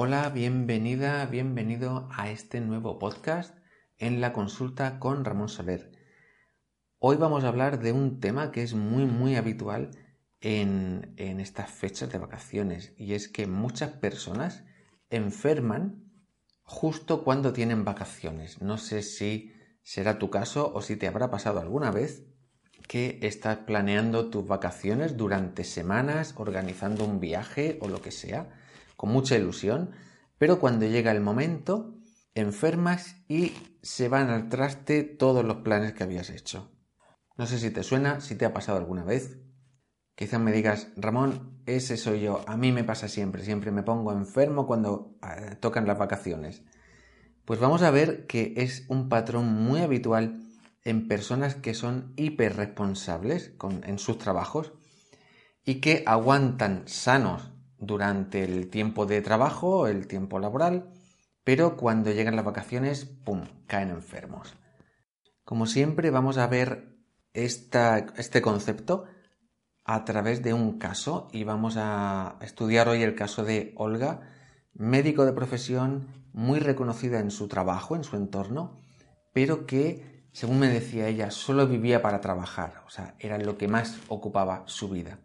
Hola, bienvenida, bienvenido a este nuevo podcast en la consulta con Ramón Soler. Hoy vamos a hablar de un tema que es muy muy habitual en, en estas fechas de vacaciones y es que muchas personas enferman justo cuando tienen vacaciones. No sé si será tu caso o si te habrá pasado alguna vez que estás planeando tus vacaciones durante semanas, organizando un viaje o lo que sea, con mucha ilusión, pero cuando llega el momento, enfermas y se van al traste todos los planes que habías hecho. No sé si te suena, si te ha pasado alguna vez. Quizás me digas, Ramón, ese soy yo, a mí me pasa siempre, siempre me pongo enfermo cuando eh, tocan las vacaciones. Pues vamos a ver que es un patrón muy habitual en personas que son hiperresponsables en sus trabajos y que aguantan sanos durante el tiempo de trabajo, el tiempo laboral, pero cuando llegan las vacaciones, ¡pum!, caen enfermos. Como siempre, vamos a ver este concepto a través de un caso y vamos a estudiar hoy el caso de Olga, médico de profesión muy reconocida en su trabajo, en su entorno, pero que, según me decía ella, solo vivía para trabajar, o sea, era lo que más ocupaba su vida.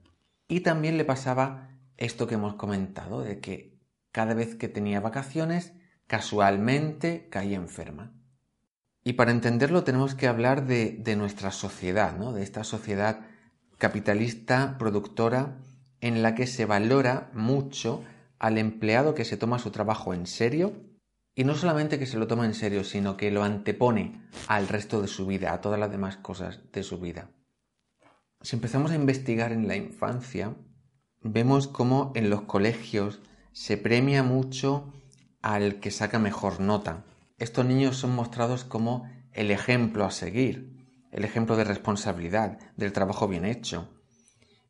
Y también le pasaba esto que hemos comentado, de que cada vez que tenía vacaciones, casualmente caía enferma. Y para entenderlo tenemos que hablar de, de nuestra sociedad, ¿no? de esta sociedad capitalista productora en la que se valora mucho al empleado que se toma su trabajo en serio y no solamente que se lo toma en serio, sino que lo antepone al resto de su vida, a todas las demás cosas de su vida. Si empezamos a investigar en la infancia, vemos cómo en los colegios se premia mucho al que saca mejor nota. Estos niños son mostrados como el ejemplo a seguir el ejemplo de responsabilidad, del trabajo bien hecho.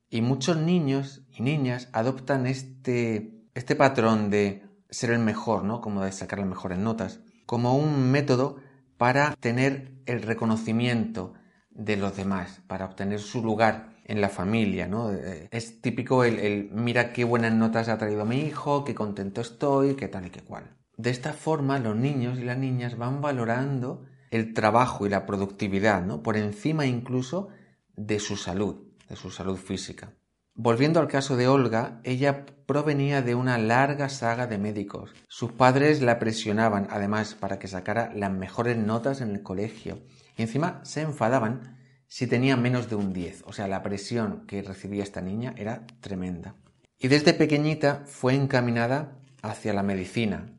Y muchos niños y niñas adoptan este, este patrón de ser el mejor, ¿no? Como de sacar las mejores notas, como un método para tener el reconocimiento de los demás, para obtener su lugar en la familia, ¿no? Eh, es típico el, mira qué buenas notas ha traído mi hijo, qué contento estoy, qué tal y qué cual. De esta forma los niños y las niñas van valorando el trabajo y la productividad, ¿no? Por encima incluso de su salud, de su salud física. Volviendo al caso de Olga, ella provenía de una larga saga de médicos. Sus padres la presionaban, además, para que sacara las mejores notas en el colegio. Y encima se enfadaban si tenía menos de un 10. O sea, la presión que recibía esta niña era tremenda. Y desde pequeñita fue encaminada hacia la medicina.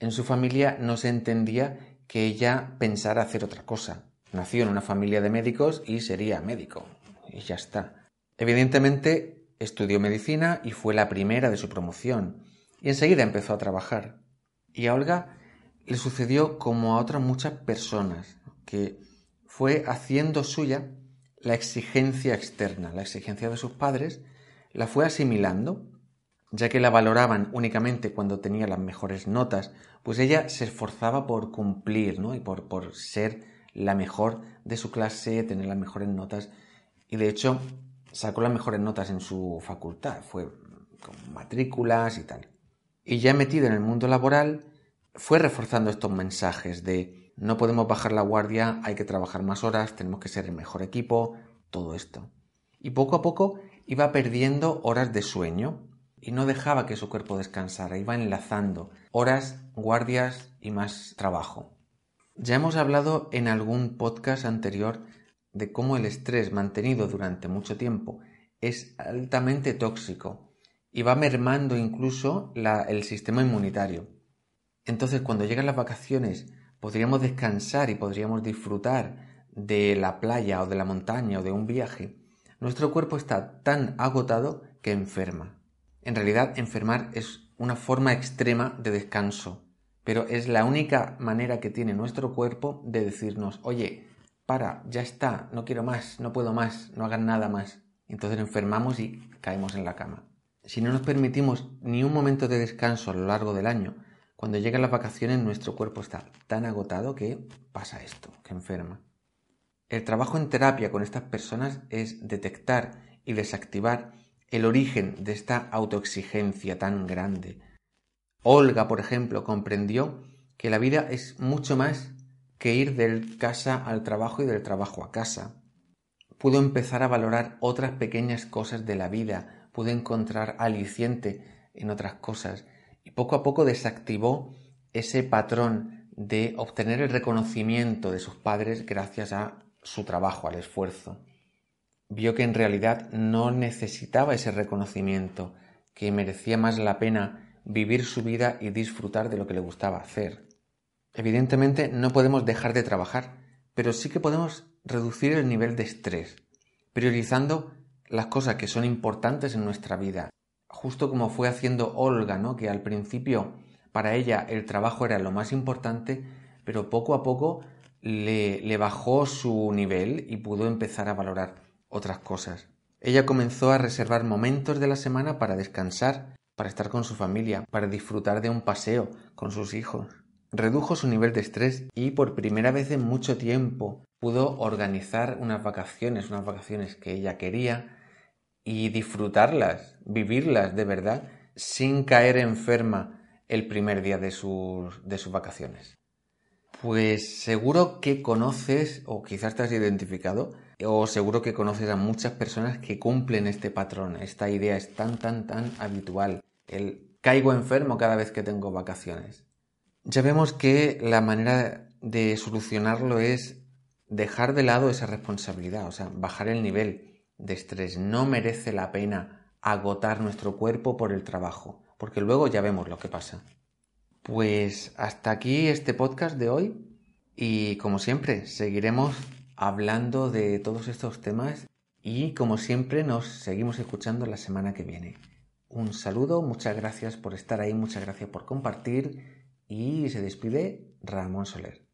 En su familia no se entendía que ella pensara hacer otra cosa. Nació en una familia de médicos y sería médico. Y ya está. Evidentemente estudió medicina y fue la primera de su promoción. Y enseguida empezó a trabajar. Y a Olga le sucedió como a otras muchas personas, que fue haciendo suya la exigencia externa, la exigencia de sus padres, la fue asimilando ya que la valoraban únicamente cuando tenía las mejores notas, pues ella se esforzaba por cumplir, ¿no? Y por, por ser la mejor de su clase, tener las mejores notas. Y de hecho, sacó las mejores notas en su facultad, fue con matrículas y tal. Y ya metida en el mundo laboral, fue reforzando estos mensajes de no podemos bajar la guardia, hay que trabajar más horas, tenemos que ser el mejor equipo, todo esto. Y poco a poco iba perdiendo horas de sueño, y no dejaba que su cuerpo descansara, iba enlazando horas, guardias y más trabajo. Ya hemos hablado en algún podcast anterior de cómo el estrés mantenido durante mucho tiempo es altamente tóxico y va mermando incluso el sistema inmunitario. Entonces, cuando llegan las vacaciones, podríamos descansar y podríamos disfrutar de la playa o de la montaña o de un viaje. Nuestro cuerpo está tan agotado que enferma. En realidad, enfermar es una forma extrema de descanso, pero es la única manera que tiene nuestro cuerpo de decirnos, oye, para, ya está, no quiero más, no puedo más, no hagan nada más. Entonces enfermamos y caemos en la cama. Si no nos permitimos ni un momento de descanso a lo largo del año, cuando llegan las vacaciones nuestro cuerpo está tan agotado que pasa esto, que enferma. El trabajo en terapia con estas personas es detectar y desactivar el origen de esta autoexigencia tan grande. Olga, por ejemplo, comprendió que la vida es mucho más que ir del casa al trabajo y del trabajo a casa. Pudo empezar a valorar otras pequeñas cosas de la vida, pudo encontrar aliciente en otras cosas y poco a poco desactivó ese patrón de obtener el reconocimiento de sus padres gracias a su trabajo, al esfuerzo. Vio que en realidad no necesitaba ese reconocimiento, que merecía más la pena vivir su vida y disfrutar de lo que le gustaba hacer. Evidentemente no podemos dejar de trabajar, pero sí que podemos reducir el nivel de estrés, priorizando las cosas que son importantes en nuestra vida, justo como fue haciendo Olga, ¿no? que al principio para ella el trabajo era lo más importante, pero poco a poco le, le bajó su nivel y pudo empezar a valorar otras cosas. Ella comenzó a reservar momentos de la semana para descansar, para estar con su familia, para disfrutar de un paseo con sus hijos redujo su nivel de estrés y por primera vez en mucho tiempo pudo organizar unas vacaciones, unas vacaciones que ella quería y disfrutarlas, vivirlas de verdad, sin caer enferma el primer día de sus, de sus vacaciones. Pues seguro que conoces, o quizás te has identificado, o seguro que conoces a muchas personas que cumplen este patrón. Esta idea es tan, tan, tan habitual. El caigo enfermo cada vez que tengo vacaciones. Ya vemos que la manera de solucionarlo es dejar de lado esa responsabilidad, o sea, bajar el nivel de estrés. No merece la pena agotar nuestro cuerpo por el trabajo, porque luego ya vemos lo que pasa. Pues hasta aquí este podcast de hoy y como siempre seguiremos hablando de todos estos temas y como siempre nos seguimos escuchando la semana que viene. Un saludo, muchas gracias por estar ahí, muchas gracias por compartir y se despide Ramón Soler.